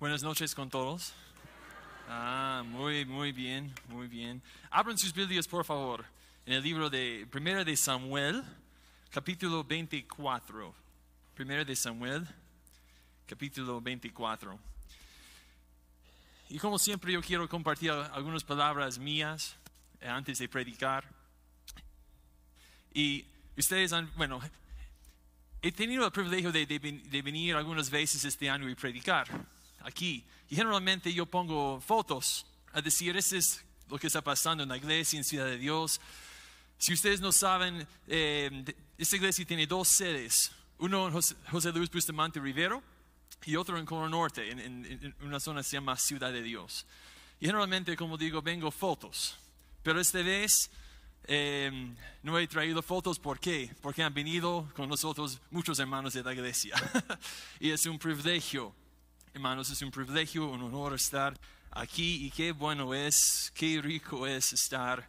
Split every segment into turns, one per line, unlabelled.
Buenas noches con todos. Ah, muy, muy bien, muy bien. Abran sus Biblias, por favor, en el libro de Primera de Samuel, capítulo 24. Primera de Samuel, capítulo 24. Y como siempre, yo quiero compartir algunas palabras mías eh, antes de predicar. Y ustedes han, bueno, he tenido el privilegio de, de, de venir algunas veces este año y predicar aquí. Y generalmente yo pongo fotos a decir, eso es lo que está pasando en la iglesia, en Ciudad de Dios. Si ustedes no saben, eh, esta iglesia tiene dos sedes. Uno en José, José Luis Bustamante Rivero y otro en Coro Norte, en, en, en, una zona que se llama Ciudad de Dios. Y generalmente, como digo, vengo fotos. Pero esta vez eh, no he traído fotos. ¿Por qué? Porque han venido con nosotros muchos hermanos de la iglesia. y es un privilegio Hermanos, es un privilegio, un honor estar aquí y qué bueno es, qué rico es estar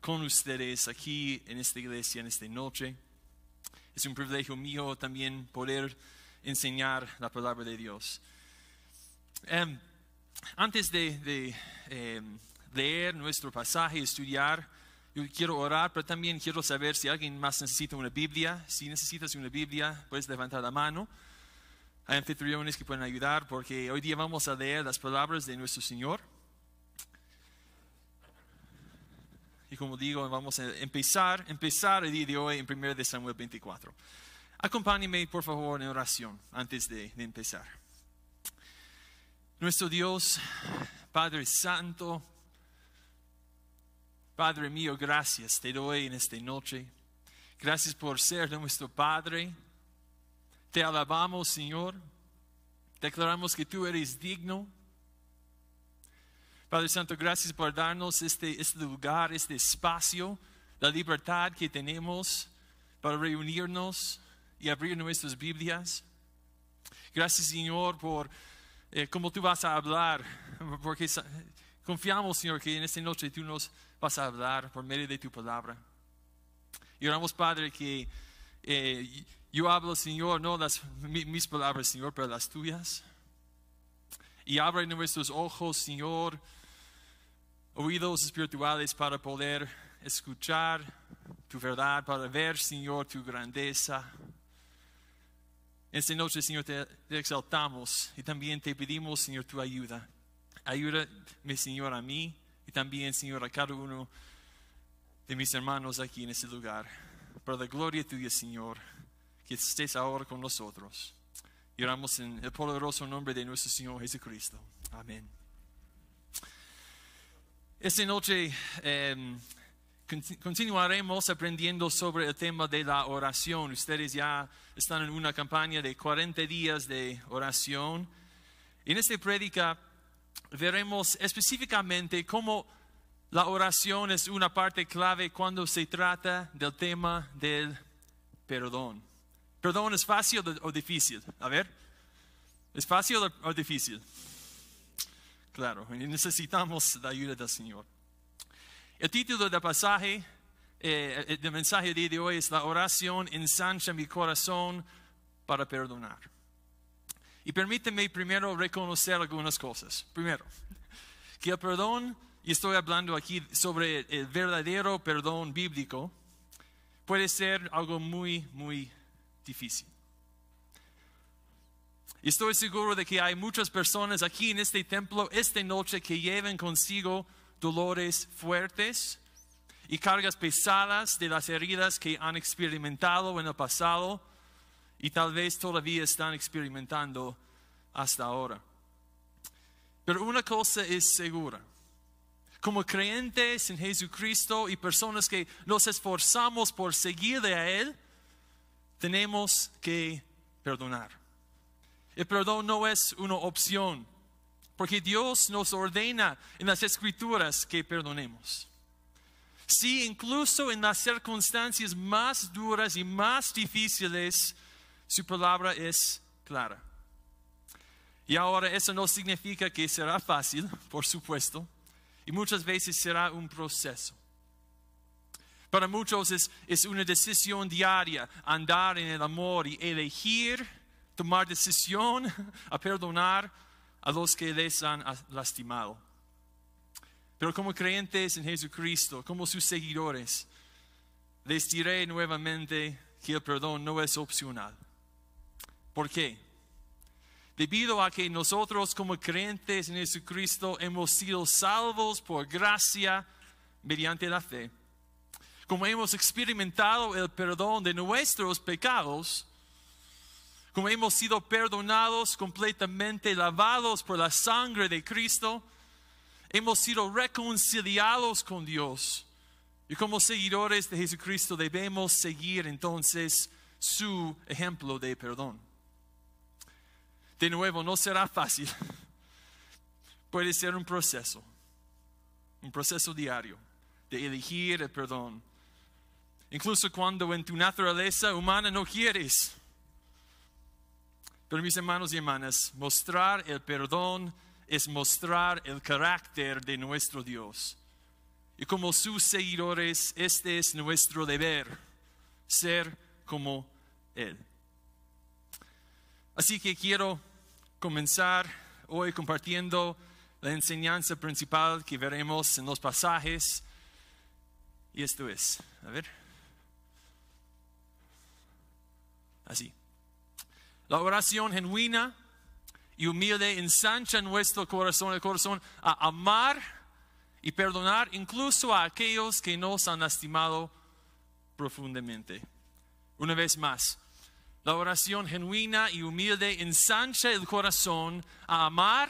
con ustedes aquí en esta iglesia, en esta noche. Es un privilegio mío también poder enseñar la palabra de Dios. Um, antes de, de um, leer nuestro pasaje, estudiar, yo quiero orar, pero también quiero saber si alguien más necesita una Biblia. Si necesitas una Biblia, puedes levantar la mano. Hay anfitriones que pueden ayudar porque hoy día vamos a leer las palabras de nuestro Señor. Y como digo, vamos a empezar, empezar el día de hoy en 1 de Samuel 24. Acompáñeme, por favor, en oración antes de, de empezar. Nuestro Dios, Padre Santo, Padre mío, gracias te doy en esta noche. Gracias por ser nuestro Padre. Te alabamos, Señor. Declaramos que tú eres digno. Padre Santo, gracias por darnos este, este lugar, este espacio, la libertad que tenemos para reunirnos y abrir nuestras Biblias. Gracias, Señor, por eh, cómo tú vas a hablar, porque confiamos, Señor, que en esta noche tú nos vas a hablar por medio de tu palabra. Y oramos, Padre, que eh, yo hablo, Señor, no las, mis palabras, Señor, pero las tuyas. Y abre nuestros ojos, Señor, oídos espirituales para poder escuchar tu verdad, para ver, Señor, tu grandeza. Esta noche, Señor, te, te exaltamos y también te pedimos, Señor, tu ayuda. Ayúdame, Señor, a mí y también, Señor, a cada uno de mis hermanos aquí en este lugar. Para la gloria tuya, Señor que estés ahora con nosotros. Y oramos en el poderoso nombre de nuestro Señor Jesucristo. Amén. Esta noche eh, continuaremos aprendiendo sobre el tema de la oración. Ustedes ya están en una campaña de 40 días de oración. En esta prédica veremos específicamente cómo la oración es una parte clave cuando se trata del tema del perdón. ¿Perdón es fácil o difícil? A ver, ¿es fácil o difícil? Claro, necesitamos la ayuda del Señor. El título del pasaje, eh, del mensaje de hoy es La oración ensancha mi corazón para perdonar. Y permíteme primero reconocer algunas cosas. Primero, que el perdón, y estoy hablando aquí sobre el verdadero perdón bíblico, puede ser algo muy, muy difícil. Y estoy seguro de que hay muchas personas aquí en este templo esta noche que llevan consigo dolores fuertes y cargas pesadas de las heridas que han experimentado en el pasado y tal vez todavía están experimentando hasta ahora. Pero una cosa es segura. Como creyentes en Jesucristo y personas que nos esforzamos por seguirle a Él, tenemos que perdonar. El perdón no es una opción, porque Dios nos ordena en las escrituras que perdonemos. Sí, incluso en las circunstancias más duras y más difíciles, su palabra es clara. Y ahora eso no significa que será fácil, por supuesto, y muchas veces será un proceso. Para muchos es, es una decisión diaria andar en el amor y elegir tomar decisión a perdonar a los que les han lastimado. Pero como creyentes en Jesucristo, como sus seguidores, les diré nuevamente que el perdón no es opcional. ¿Por qué? Debido a que nosotros como creyentes en Jesucristo hemos sido salvos por gracia mediante la fe. Como hemos experimentado el perdón de nuestros pecados, como hemos sido perdonados completamente, lavados por la sangre de Cristo, hemos sido reconciliados con Dios. Y como seguidores de Jesucristo debemos seguir entonces su ejemplo de perdón. De nuevo, no será fácil. Puede ser un proceso, un proceso diario de elegir el perdón. Incluso cuando en tu naturaleza humana no quieres pero mis hermanos y hermanas, mostrar el perdón es mostrar el carácter de nuestro Dios. Y como sus seguidores, este es nuestro deber, ser como Él. Así que quiero comenzar hoy compartiendo la enseñanza principal que veremos en los pasajes. Y esto es, a ver, así. La oración genuina y humilde ensancha nuestro corazón, el corazón, a amar y perdonar incluso a aquellos que nos han lastimado profundamente. Una vez más, la oración genuina y humilde ensancha el corazón a amar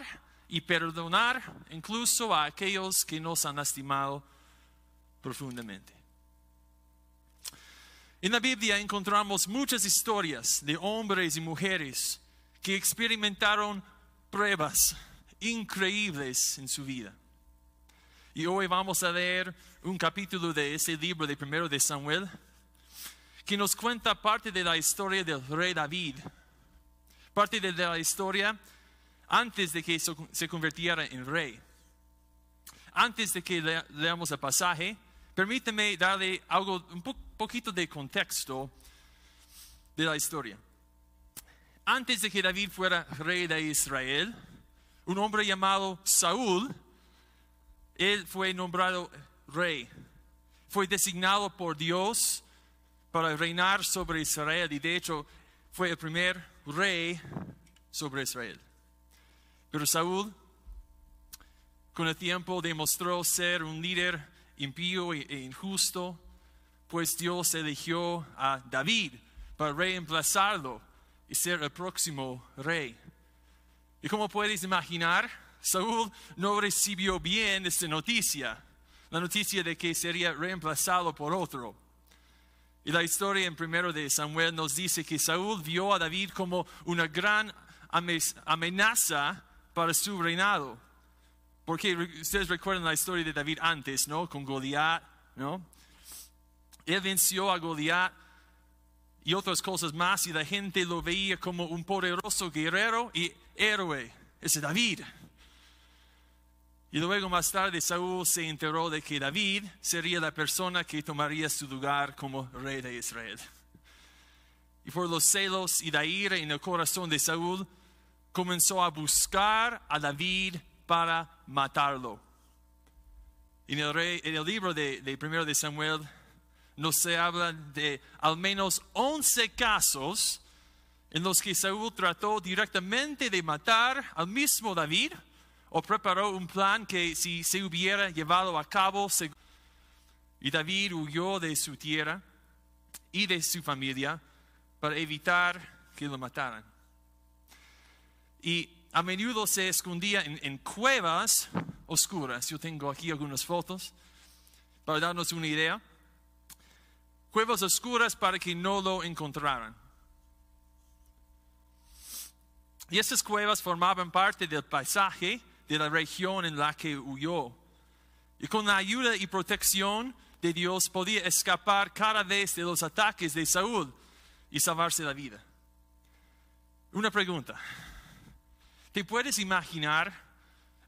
y perdonar incluso a aquellos que nos han lastimado profundamente. En la Biblia encontramos muchas historias de hombres y mujeres que experimentaron pruebas increíbles en su vida. Y hoy vamos a leer un capítulo de ese libro de primero de Samuel que nos cuenta parte de la historia del rey David, parte de la historia antes de que se convirtiera en rey. Antes de que leamos el pasaje, permíteme darle algo un poco poquito de contexto de la historia. Antes de que David fuera rey de Israel, un hombre llamado Saúl, él fue nombrado rey. Fue designado por Dios para reinar sobre Israel y de hecho fue el primer rey sobre Israel. Pero Saúl con el tiempo demostró ser un líder impío e injusto pues Dios eligió a David para reemplazarlo y ser el próximo rey. Y como puedes imaginar, Saúl no recibió bien esta noticia, la noticia de que sería reemplazado por otro. Y la historia en primero de Samuel nos dice que Saúl vio a David como una gran amenaza para su reinado. Porque ustedes recuerdan la historia de David antes, ¿no? Con Goliat, ¿no? Él venció a Goliat y otras cosas más y la gente lo veía como un poderoso guerrero y héroe. Ese David. Y luego más tarde Saúl se enteró de que David sería la persona que tomaría su lugar como rey de Israel. Y por los celos y la ira en el corazón de Saúl, comenzó a buscar a David para matarlo. En el, en el libro de, de primero de Samuel no se habla de al menos 11 casos en los que Saúl trató directamente de matar al mismo David o preparó un plan que si se hubiera llevado a cabo y David huyó de su tierra y de su familia para evitar que lo mataran. Y a menudo se escondía en, en cuevas oscuras. Yo tengo aquí algunas fotos para darnos una idea cuevas oscuras para que no lo encontraran. Y esas cuevas formaban parte del paisaje de la región en la que huyó. Y con la ayuda y protección de Dios podía escapar cada vez de los ataques de Saúl y salvarse la vida. Una pregunta. ¿Te puedes imaginar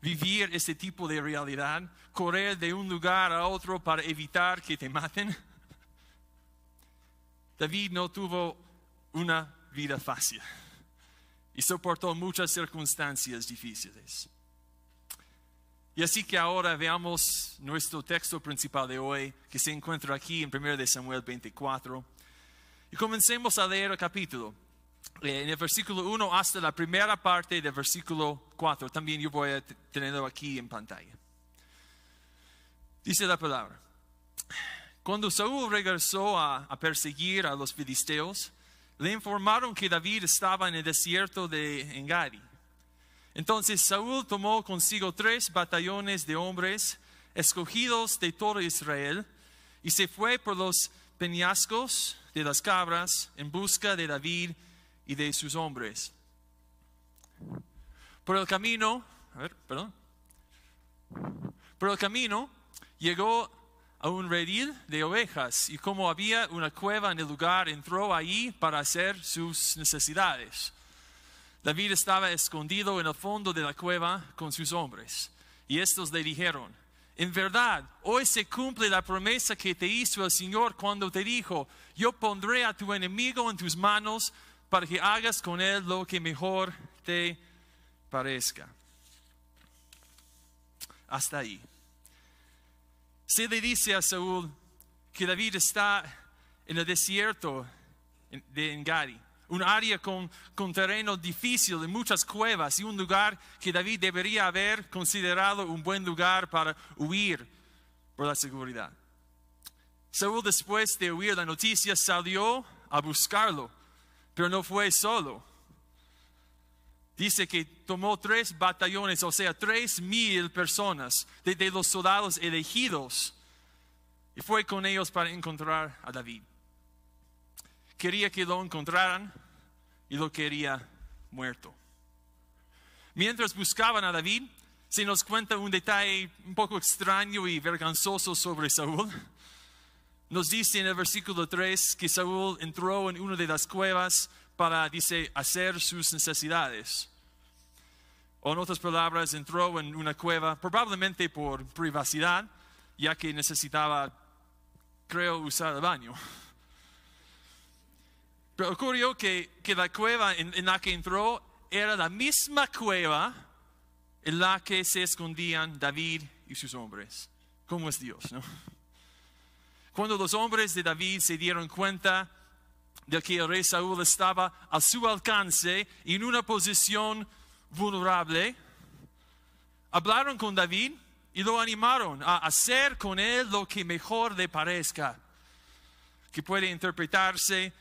vivir este tipo de realidad? Correr de un lugar a otro para evitar que te maten? David no tuvo una vida fácil. y soportó muchas circunstancias difíciles. Y así que ahora veamos nuestro texto principal de hoy, que se encuentra aquí en 1 Samuel 24. Y comencemos a leer el capítulo. Eh, en el versículo 1 hasta la primera parte del versículo 4. También yo voy a tenerlo aquí en pantalla. Dice la palabra. Cuando Saúl regresó a perseguir a los filisteos, le informaron que David estaba en el desierto de Engadi. Entonces Saúl tomó consigo tres batallones de hombres escogidos de todo Israel y se fue por los peñascos de las cabras en busca de David y de sus hombres. Por el camino, a ver, perdón. Por el camino llegó a un redil de ovejas y como había una cueva en el lugar, entró allí para hacer sus necesidades. David estaba escondido en el fondo de la cueva con sus hombres y estos le dijeron, en verdad, hoy se cumple la promesa que te hizo el Señor cuando te dijo, yo pondré a tu enemigo en tus manos para que hagas con él lo que mejor te parezca. Hasta ahí. Se le dice a Saúl que David está en el desierto de Engadi, un área con, con terreno difícil, de muchas cuevas y un lugar que David debería haber considerado un buen lugar para huir por la seguridad. Saúl después de oír la noticia salió a buscarlo, pero no fue solo. Dice que tomó tres batallones, o sea, tres mil personas de, de los soldados elegidos y fue con ellos para encontrar a David. Quería que lo encontraran y lo quería muerto. Mientras buscaban a David, se nos cuenta un detalle un poco extraño y vergonzoso sobre Saúl. Nos dice en el versículo 3 que Saúl entró en una de las cuevas para, dice, hacer sus necesidades. O en otras palabras, entró en una cueva probablemente por privacidad, ya que necesitaba, creo, usar el baño. Ocurrió que, que la cueva en, en la que entró era la misma cueva en la que se escondían David y sus hombres. ¿Cómo es Dios? No? Cuando los hombres de David se dieron cuenta de que el rey Saúl estaba a su alcance en una posición vulnerable, hablaron con David y lo animaron a hacer con él lo que mejor le parezca, que puede interpretarse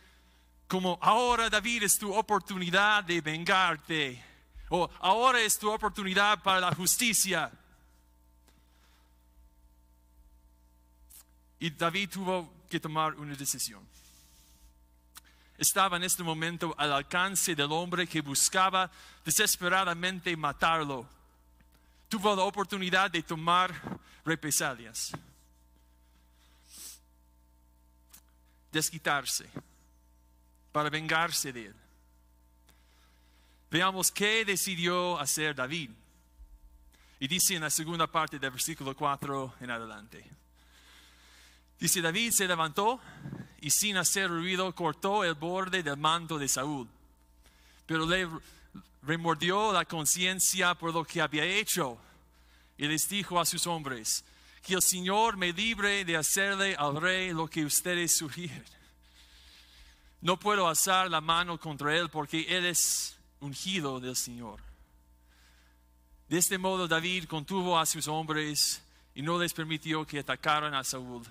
como ahora David es tu oportunidad de vengarte, o ahora es tu oportunidad para la justicia. Y David tuvo que tomar una decisión. Estaba en este momento al alcance del hombre que buscaba desesperadamente matarlo. Tuvo la oportunidad de tomar represalias. Desquitarse para vengarse de él. Veamos qué decidió hacer David. Y dice en la segunda parte del versículo 4 en adelante. Dice, David se levantó y sin hacer ruido cortó el borde del manto de Saúl. Pero le remordió la conciencia por lo que había hecho y les dijo a sus hombres, que el Señor me libre de hacerle al rey lo que ustedes sugieren. No puedo alzar la mano contra él porque él es ungido del Señor. De este modo David contuvo a sus hombres y no les permitió que atacaran a Saúl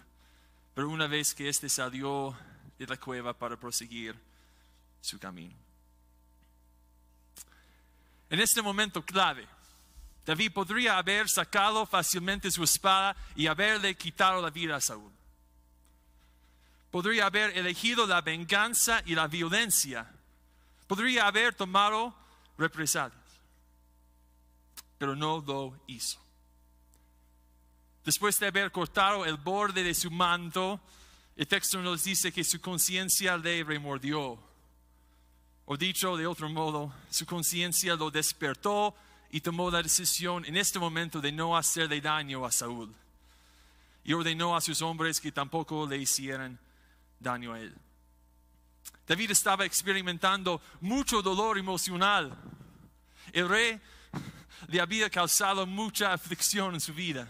pero una vez que éste salió de la cueva para proseguir su camino. En este momento clave, David podría haber sacado fácilmente su espada y haberle quitado la vida a Saúl. Podría haber elegido la venganza y la violencia. Podría haber tomado represalias. Pero no lo hizo. Después de haber cortado el borde de su manto, el texto nos dice que su conciencia le remordió. O dicho de otro modo, su conciencia lo despertó y tomó la decisión en este momento de no hacerle daño a Saúl. Y ordenó a sus hombres que tampoco le hicieran él. David estaba experimentando mucho dolor emocional. El rey le había causado mucha aflicción en su vida.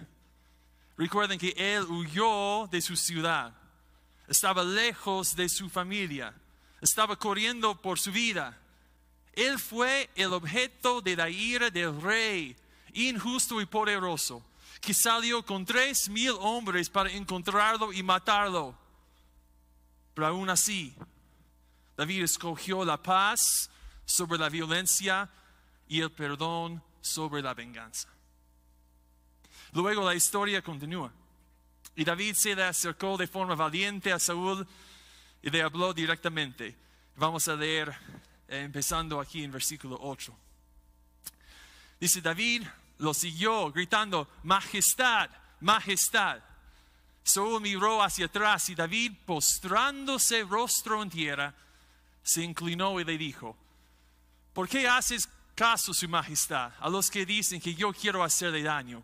Recuerden que él huyó de su ciudad, estaba lejos de su familia, estaba corriendo por su vida. Él fue el objeto de la ira del rey, injusto y poderoso, que salió con tres mil hombres para encontrarlo y matarlo. Pero aún así, David escogió la paz sobre la violencia y el perdón sobre la venganza. Luego la historia continúa. Y David se le acercó de forma valiente a Saúl y le habló directamente. Vamos a leer eh, empezando aquí en versículo 8. Dice David lo siguió gritando, majestad, majestad. Saúl miró hacia atrás y David, postrándose rostro en tierra, se inclinó y le dijo, ¿por qué haces caso, su majestad, a los que dicen que yo quiero hacerle daño?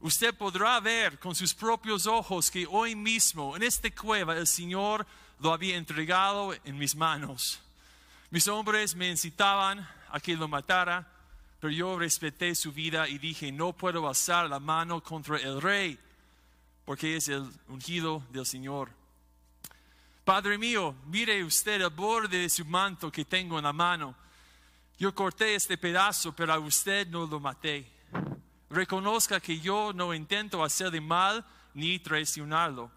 Usted podrá ver con sus propios ojos que hoy mismo en esta cueva el Señor lo había entregado en mis manos. Mis hombres me incitaban a que lo matara, pero yo respeté su vida y dije, no puedo alzar la mano contra el rey, porque es el ungido del Señor. Padre mío, mire usted el borde de su manto que tengo en la mano. Yo corté este pedazo, pero a usted no lo maté reconozca que yo no intento hacerle mal ni traicionarlo.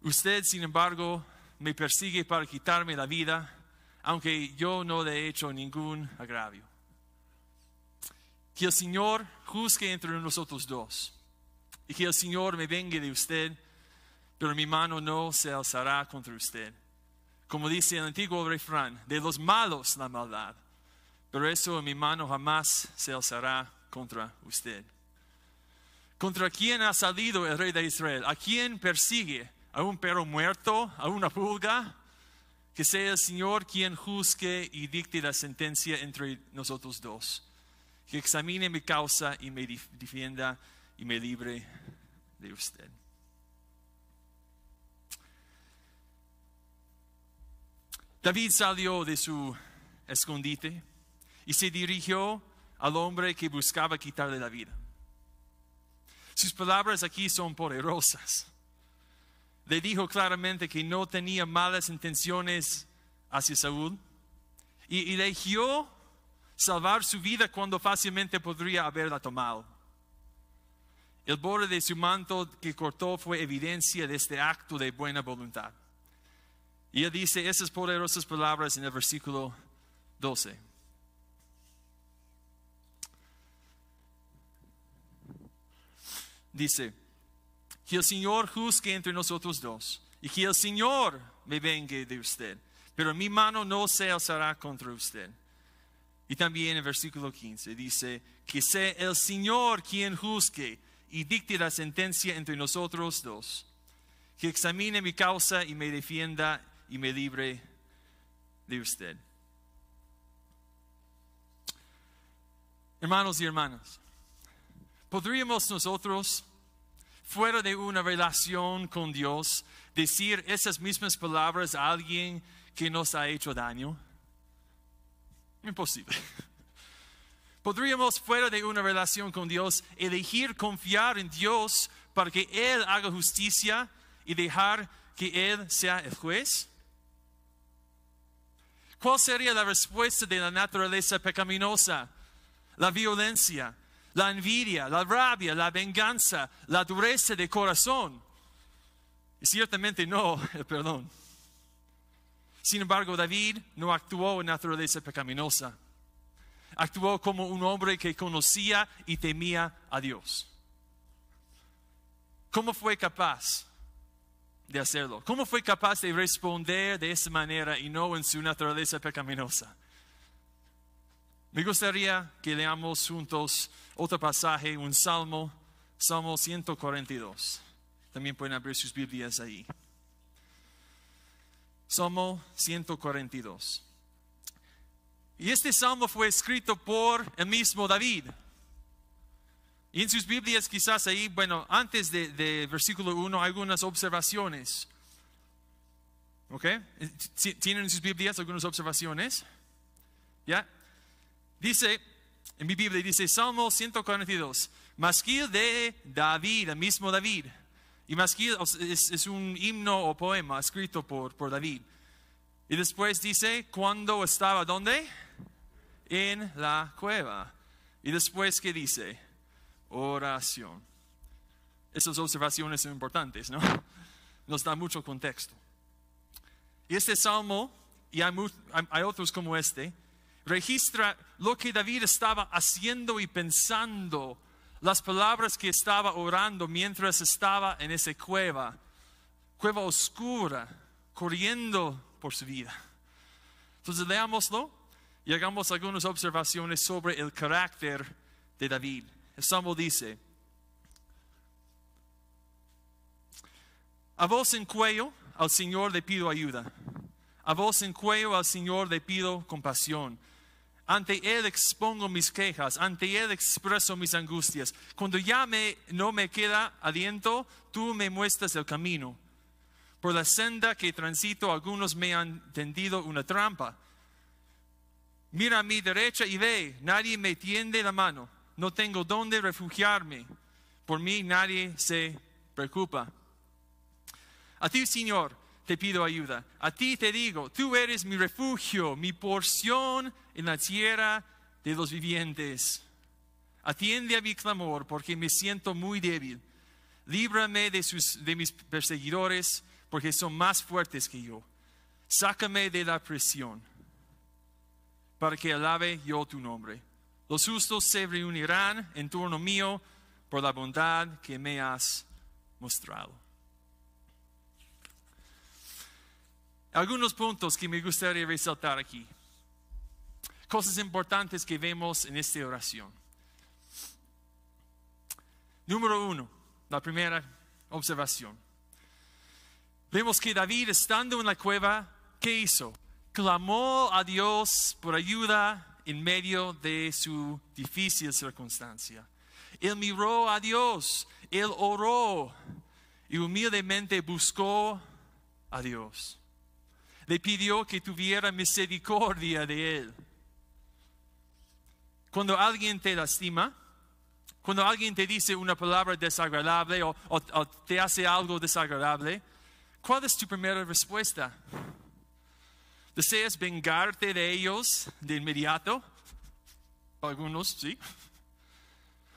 Usted, sin embargo, me persigue para quitarme la vida, aunque yo no le he hecho ningún agravio. Que el Señor juzgue entre nosotros dos y que el Señor me vengue de usted, pero mi mano no se alzará contra usted. Como dice el antiguo refrán, de los malos la maldad, pero eso en mi mano jamás se alzará contra usted. ¿Contra quién ha salido el rey de Israel? ¿A quién persigue? ¿A un perro muerto? ¿A una pulga? Que sea el Señor quien juzgue y dicte la sentencia entre nosotros dos. Que examine mi causa y me defienda y me libre usted. David salió de su escondite y se dirigió al hombre que buscaba quitarle la vida. Sus palabras aquí son poderosas. Le dijo claramente que no tenía malas intenciones hacia Saúl y eligió salvar su vida cuando fácilmente podría haberla tomado. El borde de su manto que cortó fue evidencia de este acto de buena voluntad. Y él dice esas poderosas palabras en el versículo 12. dice, que el Señor juzgue entre nosotros dos y que el Señor me vengue de usted, pero mi mano no se alzará contra usted. Y también en el versículo 15 dice, que sea el Señor quien juzgue y dicte la sentencia entre nosotros dos, que examine mi causa y me defienda y me libre de usted. Hermanos y hermanas, ¿Podríamos nosotros, fuera de una relación con Dios, decir esas mismas palabras a alguien que nos ha hecho daño? Imposible. Podríamos, fuera de una relación con Dios, elegir confiar en Dios para que Él haga justicia y dejar que Él sea el juez? ¿Cuál sería la respuesta de la naturaleza pecaminosa? La violencia, la envidia, la rabia, la venganza, la dureza de corazón. Y ciertamente no el perdón. Sin embargo, David no actuó en naturaleza pecaminosa. Actuó como un hombre que conocía y temía a Dios. ¿Cómo fue capaz de hacerlo? ¿Cómo fue capaz de responder de esa manera y no en su naturaleza pecaminosa? Me gustaría que leamos juntos otro pasaje, un salmo, Salmo 142. También pueden abrir sus Biblias ahí. Salmo 142. Y este salmo fue escrito por el mismo David. Y en sus Biblias quizás ahí, bueno, antes de, de versículo 1 hay algunas observaciones. ¿Ok? ¿Tienen en sus Biblias algunas observaciones? ¿Ya? Dice, en mi Biblia dice Salmo 142, Masquil de David, el mismo David. Y Masquil es, es un himno o poema escrito por, por David. Y después dice, ¿cuándo estaba dónde? En la cueva. Y después, ¿qué dice? Oración. Esas observaciones son importantes, ¿no? Nos da mucho contexto. Y este salmo, y hay, hay otros como este, registra lo que David estaba haciendo y pensando, las palabras que estaba orando mientras estaba en esa cueva, cueva oscura, corriendo por su vida. Entonces leámoslo y hagamos algunas observaciones sobre el carácter de David. El Salmo dice, a voz en cuello al Señor le pido ayuda, a voz en cuello al Señor le pido compasión. Ante Él expongo mis quejas, ante Él expreso mis angustias. Cuando ya no me queda aliento, tú me muestras el camino. Por la senda que transito, algunos me han tendido una trampa. Mira a mi derecha y ve, nadie me tiende la mano. No tengo dónde refugiarme. Por mí nadie se preocupa. A ti, Señor, te pido ayuda. A ti te digo, tú eres mi refugio, mi porción en la tierra de los vivientes. Atiende a mi clamor porque me siento muy débil. Líbrame de, sus, de mis perseguidores porque son más fuertes que yo. Sácame de la presión para que alabe yo tu nombre. Los justos se reunirán en torno mío por la bondad que me has mostrado. Algunos puntos que me gustaría resaltar aquí. Cosas importantes que vemos en esta oración. Número uno, la primera observación. Vemos que David, estando en la cueva, ¿qué hizo? Clamó a Dios por ayuda en medio de su difícil circunstancia. Él miró a Dios, él oró y humildemente buscó a Dios le pidió que tuviera misericordia de él. Cuando alguien te lastima, cuando alguien te dice una palabra desagradable o, te hace algo desagradable, ¿cuál es tu primera respuesta? ¿Deseas vengarte de ellos de inmediato? Algunos, sí.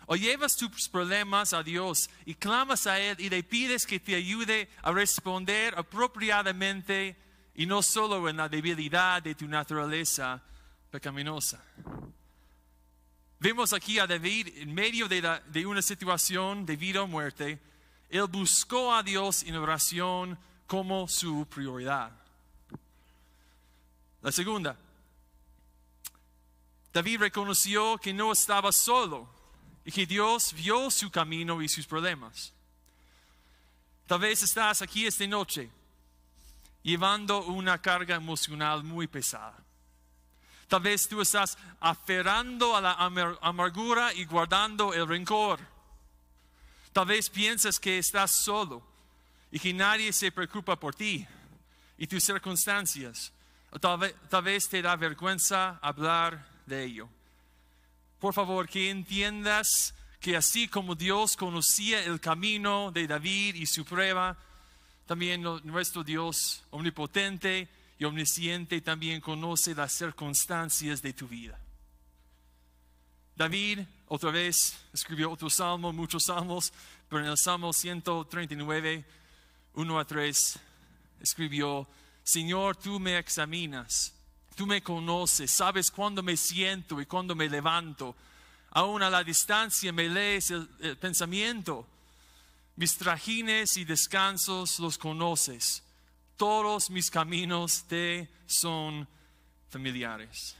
O llevas tus problemas a Dios y clamas a Él y le pides que te ayude a responder apropiadamente y no solo en la debilidad de tu naturaleza pecaminosa. Vemos aquí a David en medio de, una situación de vida o muerte. Él buscó a Dios en oración como su prioridad. La segunda, David reconoció que no estaba solo y que Dios vio su camino y sus problemas. Tal vez estás aquí esta noche llevando una carga emocional muy pesada. Tal vez tú estás aferrando a la amargura y guardando el rencor. Tal vez piensas que estás solo y que nadie se preocupa por ti y tus circunstancias. Tal vez, tal vez te da vergüenza hablar de ello. Por favor, que entiendas que así como Dios conocía el camino de David y su prueba, también nuestro Dios omnipotente y omnisciente también conoce las circunstancias de tu vida. David otra vez escribió otro salmo, muchos salmos, pero en el Salmo 139, 1 a 3, escribió, Señor, tú me examinas, tú me conoces, sabes cuándo me siento y cuándo me levanto. Aún a la distancia me lees el pensamiento. Mis trajines y descansos los conoces. Todos mis caminos te son familiares.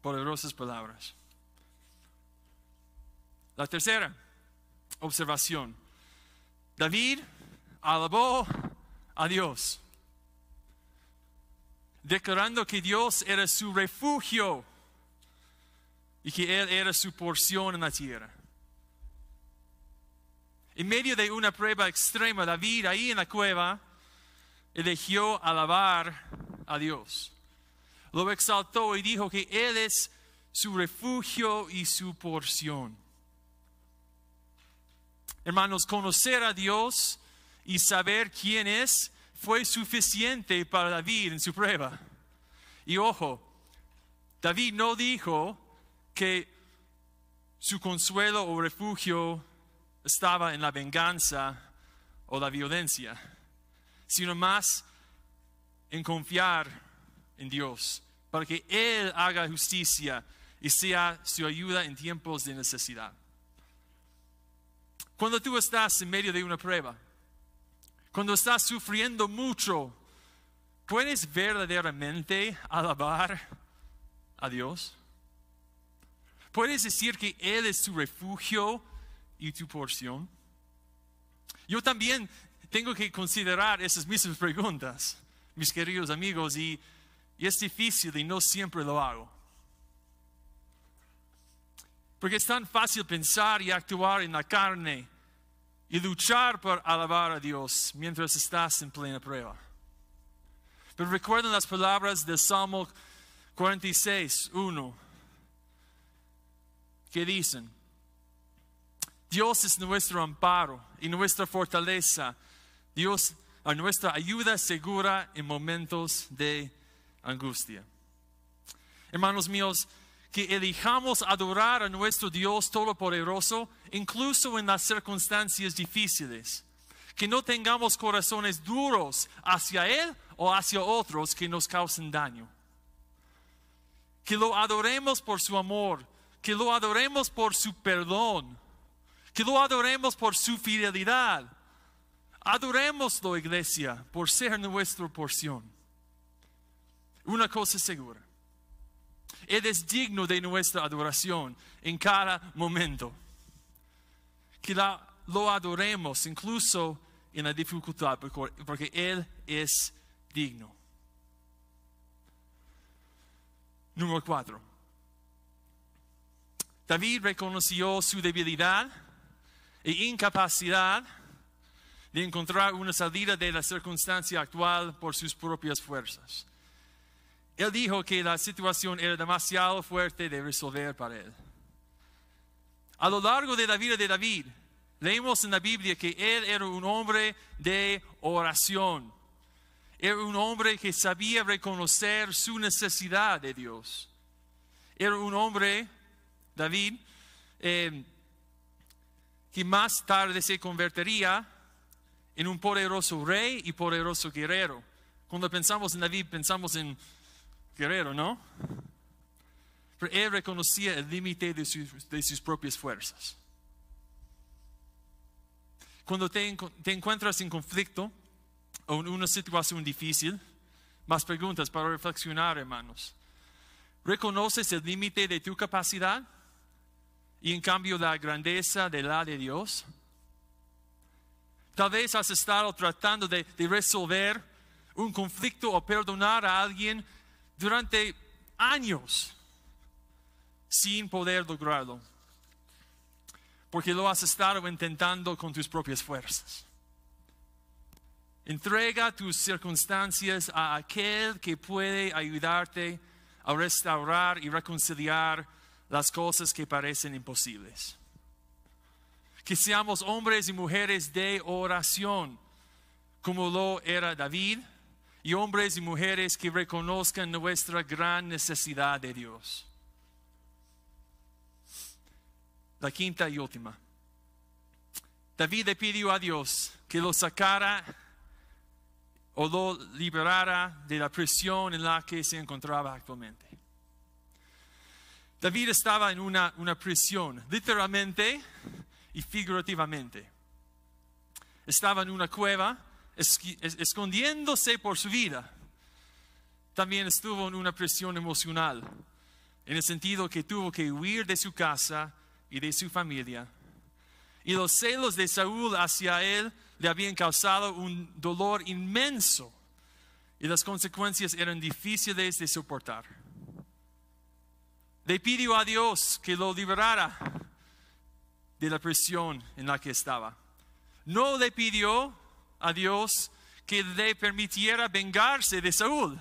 Poderosas palabras. La tercera observación. David alabó a Dios, declarando que Dios era su refugio y que Él era su porción en la tierra. En medio de una prueba extrema, David ahí en la cueva, eligió alabar a Dios. Lo exaltó y dijo que Él es su refugio y su porción. Hermanos, conocer a Dios y saber quién es fue suficiente para David en su prueba. Y ojo, David no dijo que su consuelo o refugio estaba en la venganza o la violencia, sino más en confiar en Dios, para que Él haga justicia y sea su ayuda en tiempos de necesidad. Cuando tú estás en medio de una prueba, cuando estás sufriendo mucho, ¿puedes verdaderamente alabar a Dios? ¿Puedes decir que Él es tu refugio y tu porción? Yo también tengo que considerar esas mismas preguntas, mis queridos amigos, y, es difícil y no siempre lo hago. Porque es tan fácil pensar y actuar en la carne y luchar por alabar a Dios mientras estás en plena prueba. Pero recuerden las palabras del Salmo 46, 1, que dicen, Dios es nuestro amparo y nuestra fortaleza, Dios es nuestra ayuda segura en momentos de angustia. Hermanos míos, que elijamos adorar a nuestro Dios Todopoderoso, incluso en las circunstancias difíciles. Que no tengamos corazones duros hacia Él o hacia otros que nos causen daño. Que lo adoremos por su amor, que lo adoremos por su perdón, que lo adoremos por su fidelidad. Adoremoslo, iglesia, por ser nuestra porción. Una cosa segura él es digno de nuestra adoración en cada momento. Que lo adoremos incluso en la dificultad, porque Él es digno. Número cuatro. David reconoció su debilidad e incapacidad de encontrar una salida de la circunstancia actual por sus propias fuerzas. Él dijo que la situación era demasiado fuerte de resolver para él. A lo largo de la vida de David, leemos en la Biblia que él era un hombre de oración. Era un hombre que sabía reconocer su necesidad de Dios. Era un hombre, David, eh, que más tarde se convertiría en un poderoso rey y poderoso guerrero. Cuando pensamos en David, pensamos en guerrero, ¿no? Pero él reconocía el límite de, sus propias fuerzas. Cuando te, te encuentras en conflicto o en una situación difícil, más preguntas para reflexionar, hermanos. ¿Reconoces el límite de tu capacidad y en cambio la grandeza de la de Dios? Tal vez has estado tratando de, de resolver un conflicto o perdonar a alguien durante años sin poder lograrlo, porque lo has estado intentando con tus propias fuerzas. Entrega tus circunstancias a aquel que puede ayudarte a restaurar y reconciliar las cosas que parecen imposibles. Que seamos hombres y mujeres de oración, como lo era David y hombres y mujeres que reconozcan nuestra gran necesidad de Dios. La quinta y última. David le pidió a Dios que lo sacara o lo liberara de la prisión en la que se encontraba actualmente. David estaba en una, una prisión, literalmente y figurativamente. Estaba en una cueva escondiéndose por su vida, también estuvo en una presión emocional, en el sentido que tuvo que huir de su casa y de su familia. Y los celos de Saúl hacia él le habían causado un dolor inmenso y las consecuencias eran difíciles de soportar. Le pidió a Dios que lo liberara de la presión en la que estaba. No le pidió a Dios que le permitiera vengarse de Saúl,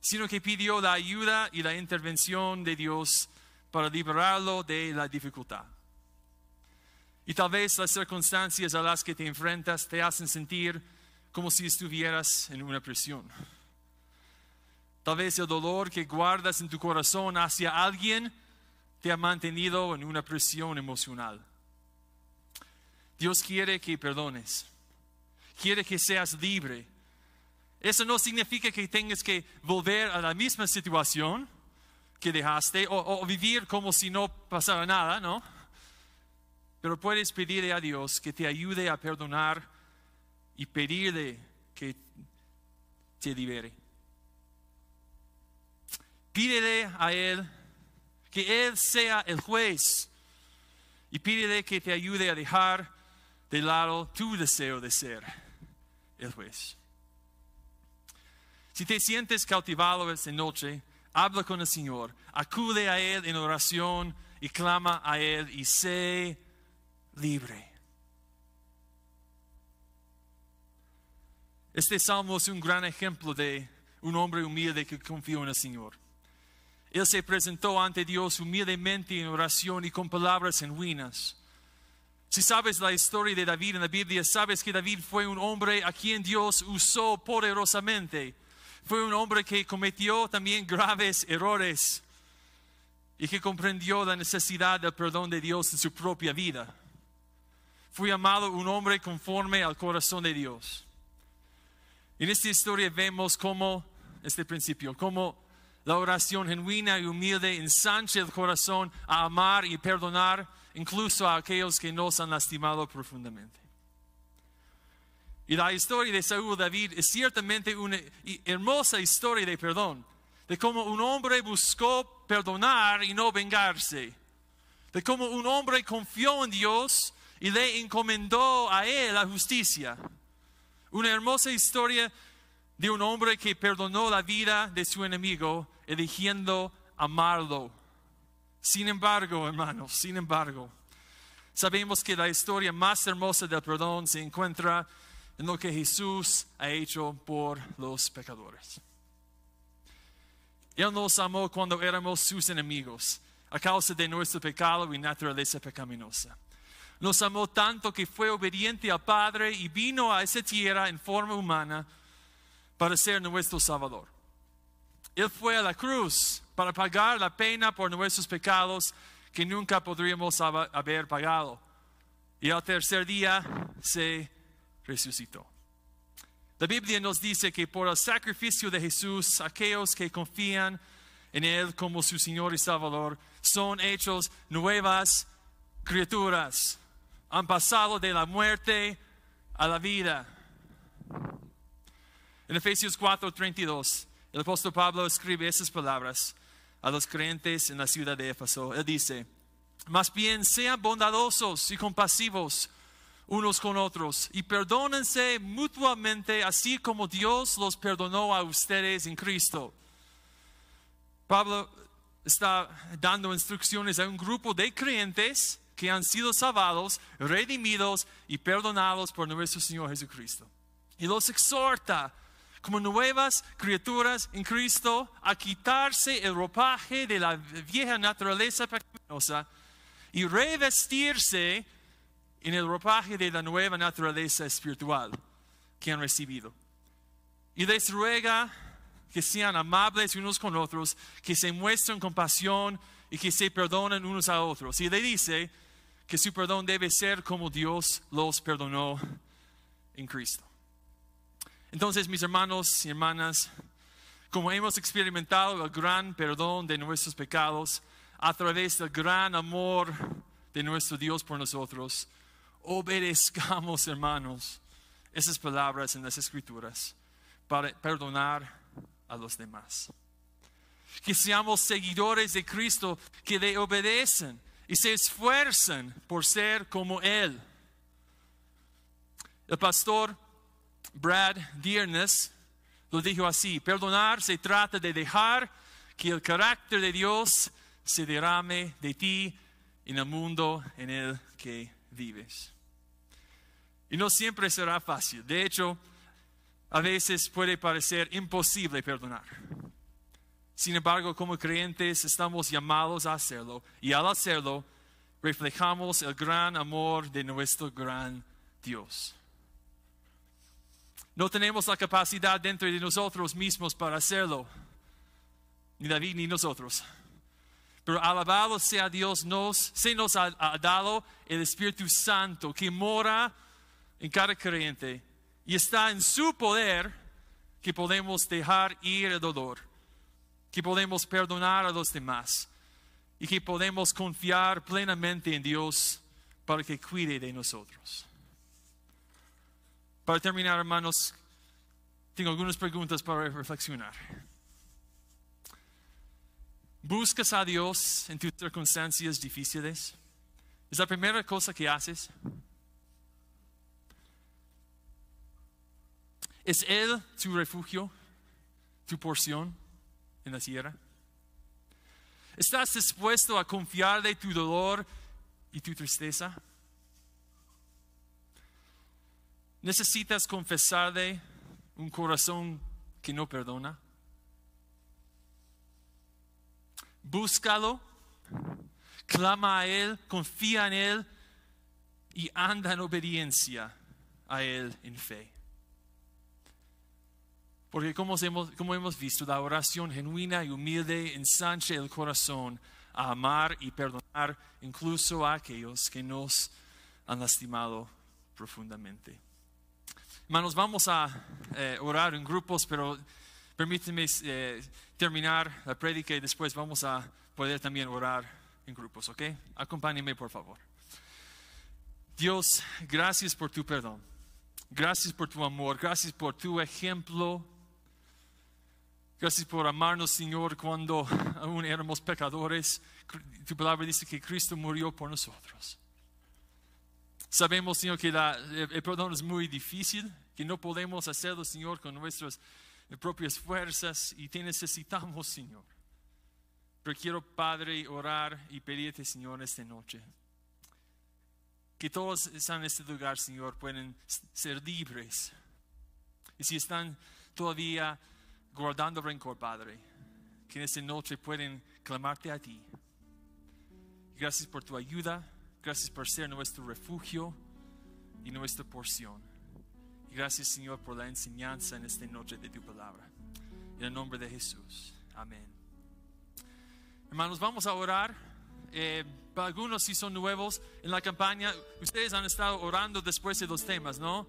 sino que pidió la ayuda y la intervención de Dios para liberarlo de la dificultad. Y tal vez las circunstancias a las que te enfrentas te hacen sentir como si estuvieras en una prisión. Tal vez el dolor que guardas en tu corazón hacia alguien te ha mantenido en una presión emocional. Dios quiere que perdones, quiere que seas libre. Eso no significa que tengas que volver a la misma situación que dejaste o, vivir como si no pasara nada, ¿no? Pero puedes pedirle a Dios que te ayude a perdonar y pedirle que te libere. Pídele a Él que Él sea el juez y pídele que te ayude a dejar de lado tu deseo de ser el juez. Si te sientes cautivado esta noche, habla con el Señor, acude a Él en oración y clama a Él y sé libre. Este salmo es un gran ejemplo de un hombre humilde que confió en el Señor. Él se presentó ante Dios humildemente en oración y con palabras genuinas. Si sabes la historia de David en la Biblia, sabes que David fue un hombre a quien Dios usó poderosamente. Fue un hombre que cometió también graves errores y que comprendió la necesidad del perdón de Dios en su propia vida. Fue amado un hombre conforme al corazón de Dios. En esta historia vemos cómo, este principio, cómo la oración genuina y humilde ensancha el corazón a amar y perdonar incluso a aquellos que nos han lastimado profundamente. Y la historia de Saúl David es ciertamente una hermosa historia de perdón, de cómo un hombre buscó perdonar y no vengarse, de cómo un hombre confió en Dios y le encomendó a él la justicia. Una hermosa historia de un hombre que perdonó la vida de su enemigo, eligiendo amarlo. Sin embargo, hermanos, sin embargo, sabemos que la historia más hermosa del perdón se encuentra en lo que Jesús ha hecho por los pecadores. Él nos amó cuando éramos sus enemigos, a causa de nuestro pecado y naturaleza pecaminosa. Nos amó tanto que fue obediente al Padre y vino a esa tierra en forma humana para ser nuestro Salvador. Él fue a la cruz para pagar la pena por nuestros pecados que nunca podríamos haber pagado. Y al tercer día se resucitó. La Biblia nos dice que por el sacrificio de Jesús, aquellos que confían en Él como su Señor y Salvador son hechos nuevas criaturas. Han pasado de la muerte a la vida. En Efesios 4:32, el apóstol Pablo escribe esas palabras a los creyentes en la ciudad de Éfeso. Él dice, más bien sean bondadosos y compasivos unos con otros y perdónense mutuamente así como Dios los perdonó a ustedes en Cristo. Pablo está dando instrucciones a un grupo de creyentes que han sido salvados, redimidos y perdonados por nuestro Señor Jesucristo. Y los exhorta como nuevas criaturas en Cristo a quitarse el ropaje de la vieja naturaleza pecaminosa y revestirse en el ropaje de la nueva naturaleza espiritual que han recibido. Y les ruega que sean amables unos con otros, que se muestren compasión y que se perdonen unos a otros. Y le dice que su perdón debe ser como Dios los perdonó en Cristo. Entonces, mis hermanos y hermanas, como hemos experimentado el gran perdón de nuestros pecados a través del gran amor de nuestro Dios por nosotros, obedezcamos, hermanos, esas palabras en las escrituras para perdonar a los demás. Que seamos seguidores de Cristo, que le obedecen y se esfuerzan por ser como Él. El pastor Brad Dearness lo dijo así, perdonar se trata de dejar que el carácter de Dios se derrame de ti en el mundo en el que vives. Y no siempre será fácil. De hecho, a veces puede parecer imposible perdonar. Sin embargo, como creyentes estamos llamados a hacerlo y al hacerlo reflejamos el gran amor de nuestro gran Dios. No tenemos la capacidad dentro de nosotros mismos para hacerlo, ni David ni nosotros. Pero alabado sea Dios, nos, se nos ha, ha dado el Espíritu Santo que mora en cada creyente y está en su poder que podemos dejar ir el dolor, que podemos perdonar a los demás y que podemos confiar plenamente en Dios para que cuide de nosotros. Para terminar, hermanos, tengo algunas preguntas para reflexionar. ¿Buscas a Dios en tus circunstancias difíciles? ¿Es la primera cosa que haces? ¿Es Él tu refugio, tu porción en la tierra? ¿Estás dispuesto a confiarle tu dolor y tu tristeza? ¿Necesitas confesarle un corazón que no perdona? Búscalo, clama a Él, confía en Él y anda en obediencia a Él en fe. Porque como hemos, como hemos visto, la oración genuina y humilde ensancha el corazón a amar y perdonar incluso a aquellos que nos han lastimado profundamente. Hermanos, vamos a eh, orar en grupos, pero permítanme eh, terminar la prédica y después vamos a poder también orar en grupos, ¿ok? Acompáñenme, por favor. Dios, gracias por tu perdón. Gracias por tu amor. Gracias por tu ejemplo Gracias por amarnos, Señor, cuando aún éramos pecadores. Tu palabra dice que Cristo murió por nosotros. Sabemos, Señor, que el perdón es muy difícil, que no podemos hacerlo, Señor, con nuestras propias fuerzas y te necesitamos, Señor. Pero quiero, Padre, orar y pedirte, Señor, esta noche. Que todos están en este lugar, Señor, pueden ser libres. Y si están todavía guardando rencor, Padre, que en esta noche pueden clamarte a ti. Gracias por tu ayuda, gracias por ser nuestro refugio y nuestra porción. Gracias, Señor, por la enseñanza en esta noche de tu palabra. En el nombre de Jesús. Amén. Hermanos, vamos a orar. Eh, para algunos, si son nuevos en la campaña, ustedes han estado orando después de los temas, ¿no?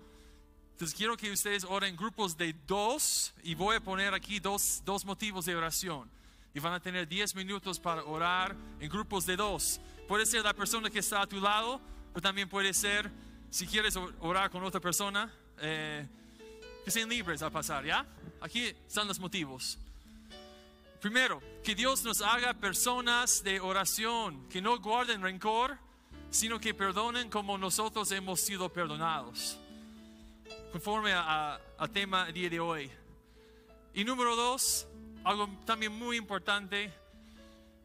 Entonces quiero que ustedes oren grupos de dos y voy a poner aquí dos, dos motivos de oración. Y van a tener 10 minutos para orar en grupos de dos. Puede ser la persona que está a tu lado, pero también puede ser, si quieres orar con otra persona, eh, que sean libres a pasar, ¿ya? Aquí están los motivos. Primero, que Dios nos haga personas de oración, que no guarden rencor, sino que perdonen como nosotros hemos sido perdonados conforme al tema día de hoy. Y número dos, algo también muy importante,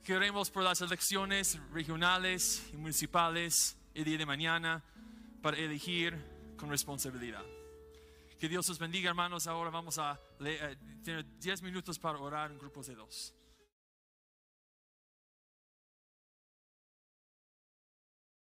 queremos por las elecciones regionales y municipales el día de mañana para elegir con responsabilidad. Que Dios os bendiga, hermanos. Ahora vamos a eh, tener 10 minutos para orar en grupos de dos.